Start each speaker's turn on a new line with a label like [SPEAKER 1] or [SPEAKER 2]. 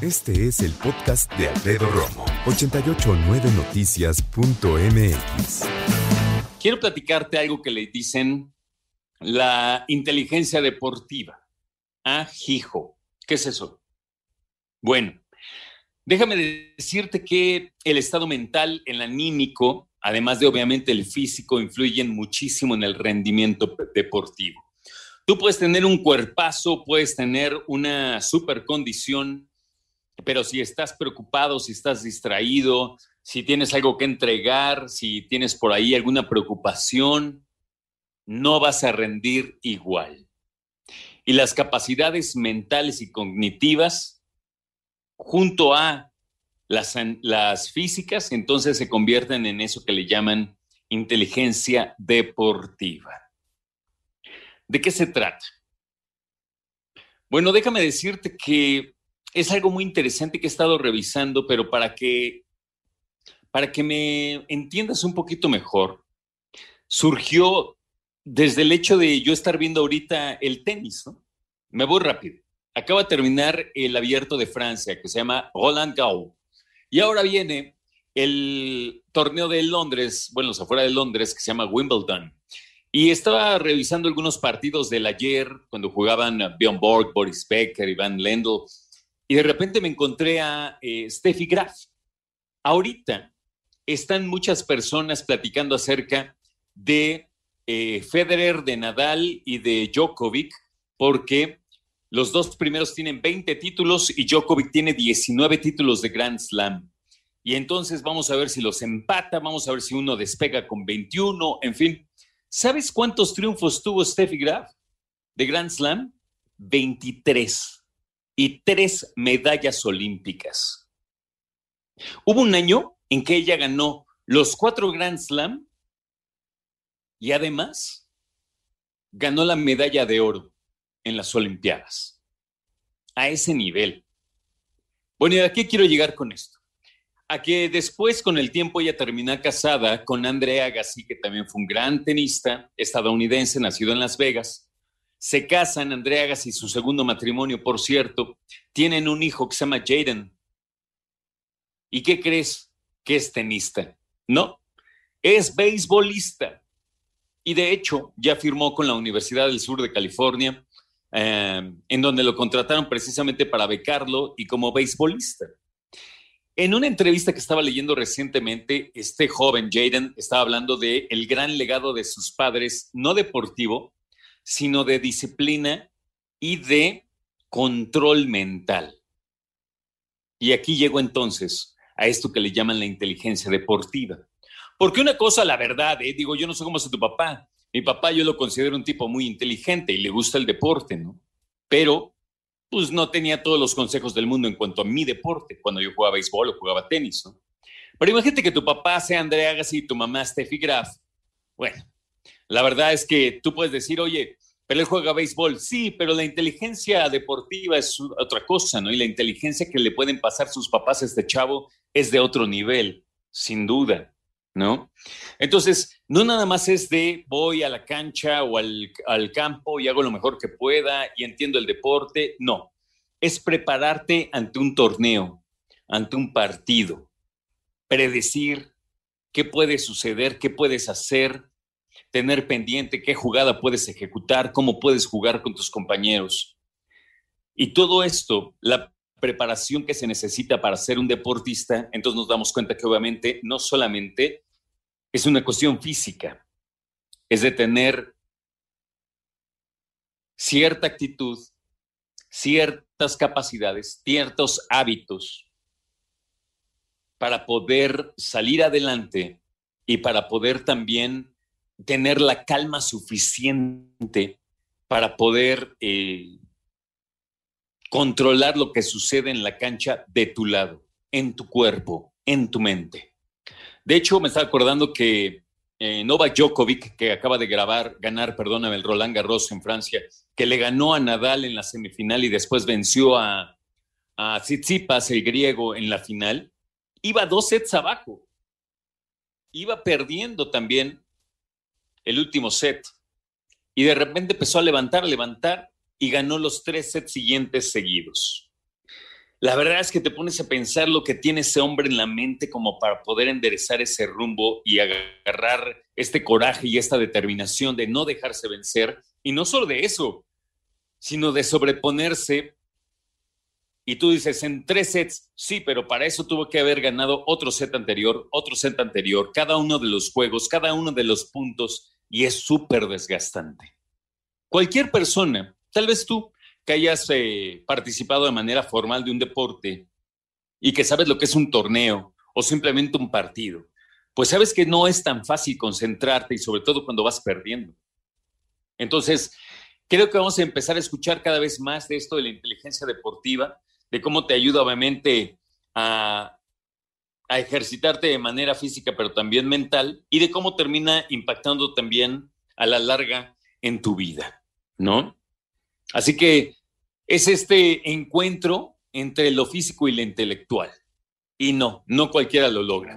[SPEAKER 1] Este es el podcast de Alfredo Romo. 889noticias.mx.
[SPEAKER 2] Quiero platicarte algo que le dicen la inteligencia deportiva. Hijo. ¿Qué es eso? Bueno, déjame decirte que el estado mental, el anímico, además de obviamente el físico, influyen muchísimo en el rendimiento deportivo. Tú puedes tener un cuerpazo, puedes tener una super condición, pero si estás preocupado, si estás distraído, si tienes algo que entregar, si tienes por ahí alguna preocupación, no vas a rendir igual y las capacidades mentales y cognitivas junto a las, físicas, entonces se convierten en eso que le llaman inteligencia deportiva. ¿De qué se trata? Bueno, déjame decirte que es algo muy interesante que he estado revisando, pero para que, para que me entiendas un poquito mejor, surgió desde el hecho de yo estar viendo ahorita el tenis, ¿no? Me voy rápido. Acaba de terminar el abierto de Francia que se llama Roland Garros. Y ahora viene el torneo de Londres, bueno, afuera de Londres, que se llama Wimbledon. Y estaba revisando algunos partidos del ayer, cuando jugaban Bjorn Borg, Boris Becker, Iván Lendl, y de repente me encontré a eh, Steffi Graf. Ahorita están muchas personas platicando acerca de eh, Federer, de Nadal y de Djokovic, porque los dos primeros tienen 20 títulos y Djokovic tiene 19 títulos de Grand Slam. Y entonces vamos a ver si los empata, vamos a ver si uno despega con 21, en fin. ¿Sabes cuántos triunfos tuvo Steffi Graf de Grand Slam? 23 y tres medallas olímpicas. Hubo un año en que ella ganó los cuatro Grand Slam y además ganó la medalla de oro en las Olimpiadas. A ese nivel. Bueno, ¿y a qué quiero llegar con esto? A que después, con el tiempo, ella termina casada con Andrea Agassi, que también fue un gran tenista estadounidense, nacido en Las Vegas. Se casan, Andrea Agassi, su segundo matrimonio, por cierto, tienen un hijo que se llama Jaden. ¿Y qué crees? Que es tenista. No, es beisbolista y de hecho ya firmó con la Universidad del Sur de California, eh, en donde lo contrataron precisamente para becarlo y como beisbolista. En una entrevista que estaba leyendo recientemente, este joven Jaden estaba hablando de el gran legado de sus padres, no deportivo, sino de disciplina y de control mental. Y aquí llegó entonces a esto que le llaman la inteligencia deportiva. Porque una cosa, la verdad, eh, digo, yo no sé cómo es tu papá. Mi papá yo lo considero un tipo muy inteligente y le gusta el deporte, ¿no? Pero, pues no tenía todos los consejos del mundo en cuanto a mi deporte, cuando yo jugaba béisbol o jugaba tenis, ¿no? Pero imagínate que tu papá sea Andrea Agassi y tu mamá Steffi Graf. Bueno, la verdad es que tú puedes decir, oye, pero él juega béisbol. Sí, pero la inteligencia deportiva es otra cosa, ¿no? Y la inteligencia que le pueden pasar sus papás a este chavo es de otro nivel, sin duda. ¿no? Entonces, no nada más es de voy a la cancha o al, al, campo y hago lo mejor que pueda y entiendo el deporte, no, es prepararte ante un torneo, ante un partido, predecir qué puede suceder, qué puedes hacer, tener pendiente qué jugada puedes ejecutar, cómo puedes jugar con tus compañeros. Y todo esto, la preparación que se necesita para ser un deportista, entonces nos damos cuenta que obviamente no solamente es una cuestión física, es de tener cierta actitud, ciertas capacidades, ciertos hábitos para poder salir adelante y para poder también tener la calma suficiente para poder eh, controlar lo que sucede en la cancha de tu lado, en tu cuerpo, en tu mente. De hecho, me estaba acordando que eh, Novak Djokovic, que acaba de grabar, ganar, perdóname, el Roland Garros en Francia, que le ganó a Nadal en la semifinal y después venció a, a Tsitsipas, el griego, en la final, iba dos sets abajo. Iba perdiendo también el último set. Y de repente empezó a levantar, levantar y ganó los tres sets siguientes seguidos. La verdad es que te pones a pensar lo que tiene ese hombre en la mente como para poder enderezar ese rumbo y agarrar este coraje y esta determinación de no dejarse vencer. Y no solo de eso, sino de sobreponerse. Y tú dices, en tres sets, sí, pero para eso tuvo que haber ganado otro set anterior, otro set anterior, cada uno de los juegos, cada uno de los puntos, y es súper desgastante. Cualquier persona, tal vez tú, que hayas eh, participado de manera formal de un deporte y que sabes lo que es un torneo o simplemente un partido, pues sabes que no es tan fácil concentrarte y sobre todo cuando vas perdiendo. Entonces, creo que vamos a empezar a escuchar cada vez más de esto de la inteligencia deportiva, de cómo te ayuda obviamente a, a ejercitarte de manera física, pero también mental, y de cómo termina impactando también a la larga en tu vida, ¿no? Así que es este encuentro entre lo físico y lo intelectual. Y no, no cualquiera lo logra.